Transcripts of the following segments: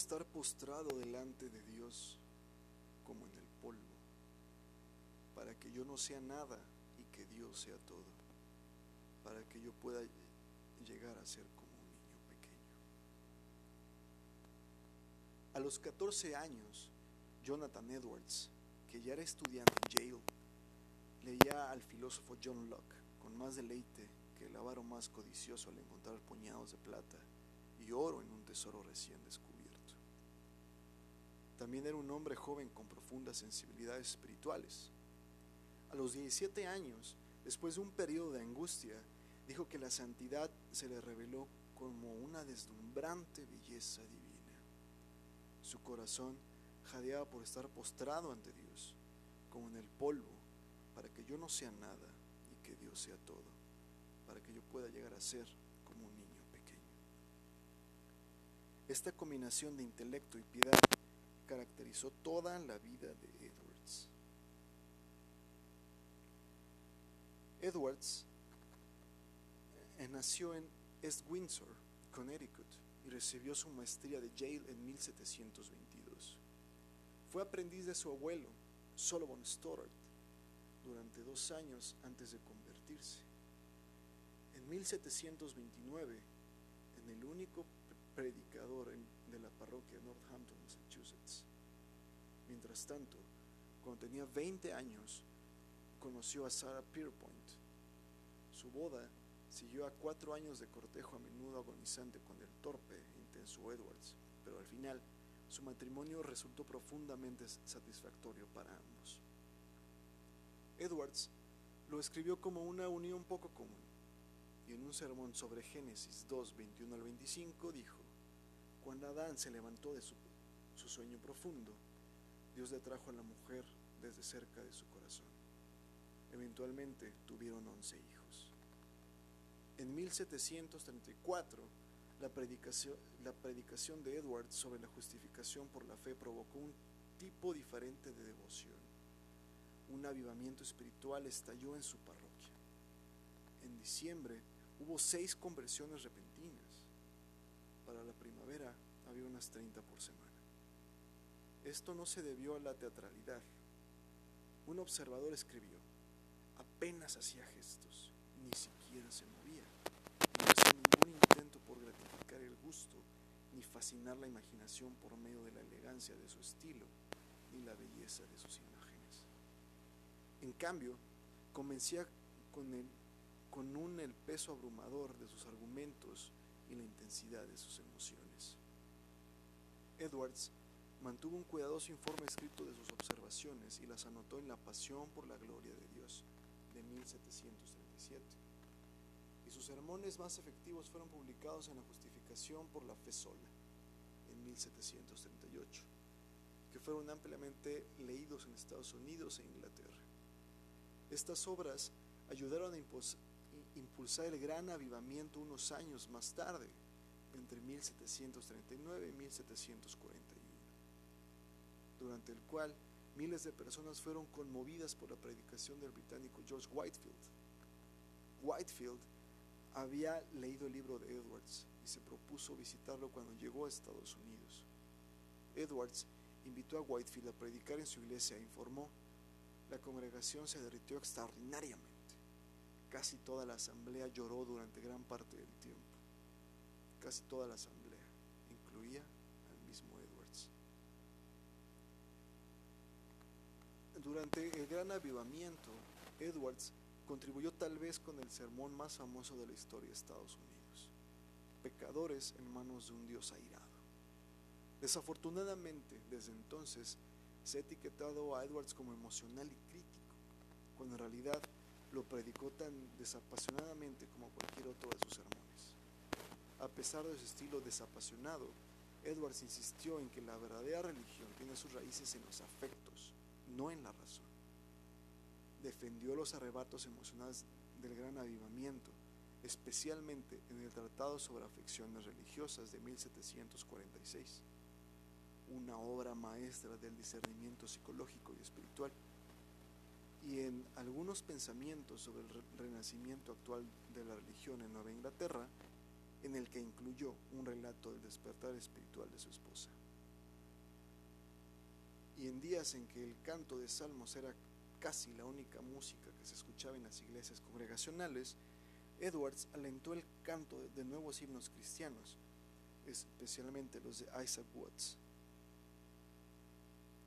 Estar postrado delante de Dios como en el polvo, para que yo no sea nada y que Dios sea todo, para que yo pueda llegar a ser como un niño pequeño. A los 14 años, Jonathan Edwards, que ya era estudiante en Yale, leía al filósofo John Locke con más deleite que el avaro más codicioso al encontrar puñados de plata y oro en un tesoro recién descubierto. También era un hombre joven con profundas sensibilidades espirituales. A los 17 años, después de un periodo de angustia, dijo que la santidad se le reveló como una deslumbrante belleza divina. Su corazón jadeaba por estar postrado ante Dios, como en el polvo, para que yo no sea nada y que Dios sea todo, para que yo pueda llegar a ser como un niño pequeño. Esta combinación de intelecto y piedad caracterizó toda la vida de Edwards. Edwards eh, nació en East Windsor, Connecticut, y recibió su maestría de Yale en 1722. Fue aprendiz de su abuelo, Solomon Stoddard, durante dos años antes de convertirse. En 1729, en el único predicador de la parroquia de Northampton, Massachusetts. Mientras tanto, cuando tenía 20 años, conoció a Sarah Pierpoint. Su boda siguió a cuatro años de cortejo a menudo agonizante con el torpe e intenso Edwards, pero al final su matrimonio resultó profundamente satisfactorio para ambos. Edwards lo escribió como una unión poco común y en un sermón sobre Génesis 2, 21 al 25 dijo, cuando Adán se levantó de su, su sueño profundo, Dios le trajo a la mujer desde cerca de su corazón. Eventualmente tuvieron once hijos. En 1734, la predicación, la predicación de Edwards sobre la justificación por la fe provocó un tipo diferente de devoción. Un avivamiento espiritual estalló en su parroquia. En diciembre hubo seis conversiones repentinas. Para la primavera había unas 30 por semana. Esto no se debió a la teatralidad. Un observador escribió, apenas hacía gestos, ni siquiera se movía. No hacía ningún intento por gratificar el gusto, ni fascinar la imaginación por medio de la elegancia de su estilo, ni la belleza de sus imágenes. En cambio, convencía con, el, con un el peso abrumador de sus argumentos y la intensidad de sus emociones. Edwards mantuvo un cuidadoso informe escrito de sus observaciones y las anotó en La Pasión por la Gloria de Dios de 1737. Y sus sermones más efectivos fueron publicados en La Justificación por la Fe Sola en 1738, que fueron ampliamente leídos en Estados Unidos e Inglaterra. Estas obras ayudaron a impulsar el gran avivamiento unos años más tarde, entre 1739 y 1741 durante el cual miles de personas fueron conmovidas por la predicación del británico George Whitefield. Whitefield había leído el libro de Edwards y se propuso visitarlo cuando llegó a Estados Unidos. Edwards invitó a Whitefield a predicar en su iglesia e informó, la congregación se derritió extraordinariamente. Casi toda la asamblea lloró durante gran parte del tiempo. Casi toda la asamblea, incluía Durante el gran avivamiento, Edwards contribuyó tal vez con el sermón más famoso de la historia de Estados Unidos, Pecadores en manos de un Dios airado. Desafortunadamente, desde entonces, se ha etiquetado a Edwards como emocional y crítico, cuando en realidad lo predicó tan desapasionadamente como cualquier otro de sus sermones. A pesar de su estilo desapasionado, Edwards insistió en que la verdadera religión tiene sus raíces en los afectos, no en la razón. Defendió los arrebatos emocionales del gran avivamiento, especialmente en el Tratado sobre Afecciones Religiosas de 1746, una obra maestra del discernimiento psicológico y espiritual, y en algunos pensamientos sobre el renacimiento actual de la religión en Nueva Inglaterra, en el que incluyó un relato del despertar espiritual de su esposa. Días en que el canto de salmos era casi la única música que se escuchaba en las iglesias congregacionales, Edwards alentó el canto de nuevos himnos cristianos, especialmente los de Isaac Watts.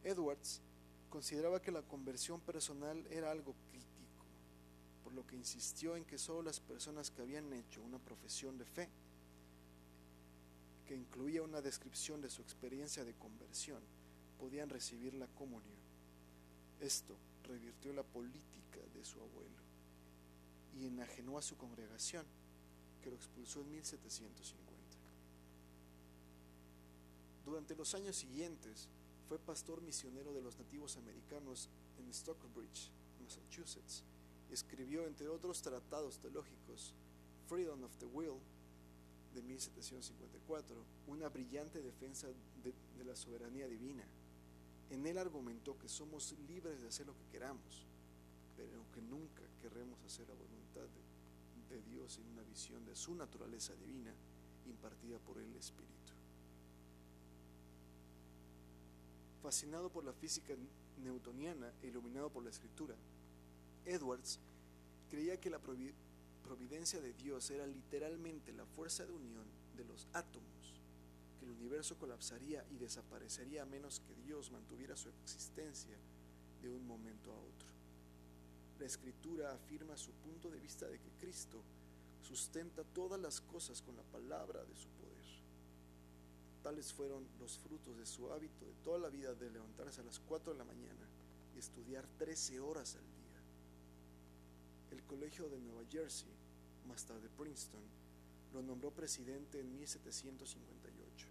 Edwards consideraba que la conversión personal era algo crítico, por lo que insistió en que solo las personas que habían hecho una profesión de fe, que incluía una descripción de su experiencia de conversión, podían recibir la comunión. Esto revirtió la política de su abuelo y enajenó a su congregación, que lo expulsó en 1750. Durante los años siguientes, fue pastor misionero de los nativos americanos en Stockbridge, Massachusetts. Escribió, entre otros tratados teológicos, Freedom of the Will, de 1754, una brillante defensa de, la soberanía divina. En él argumentó que somos libres de hacer lo que queramos, pero que nunca querremos hacer la voluntad de, de Dios en una visión de su naturaleza divina impartida por el Espíritu. Fascinado por la física newtoniana e iluminado por la escritura, Edwards creía que la providencia de Dios era literalmente la fuerza de unión de los átomos, el universo colapsaría y desaparecería a menos que Dios mantuviera su existencia de un momento a otro. La escritura afirma su punto de vista de que Cristo sustenta todas las cosas con la palabra de su poder. Tales fueron los frutos de su hábito de toda la vida de levantarse a las 4 de la mañana y estudiar 13 horas al día. El Colegio de Nueva Jersey, más tarde Princeton, lo nombró presidente en 1758,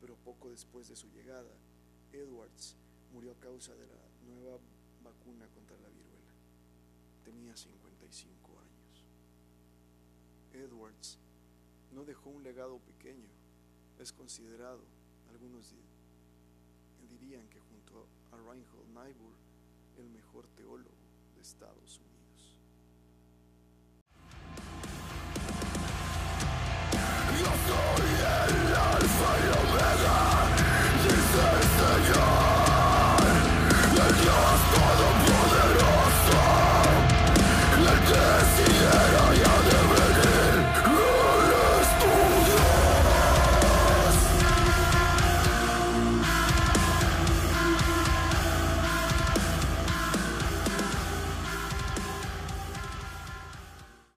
pero poco después de su llegada, Edwards murió a causa de la nueva vacuna contra la viruela. Tenía 55 años. Edwards no dejó un legado pequeño es considerado, algunos dirían que junto a Reinhold Niebuhr, el mejor teólogo de Estados Unidos.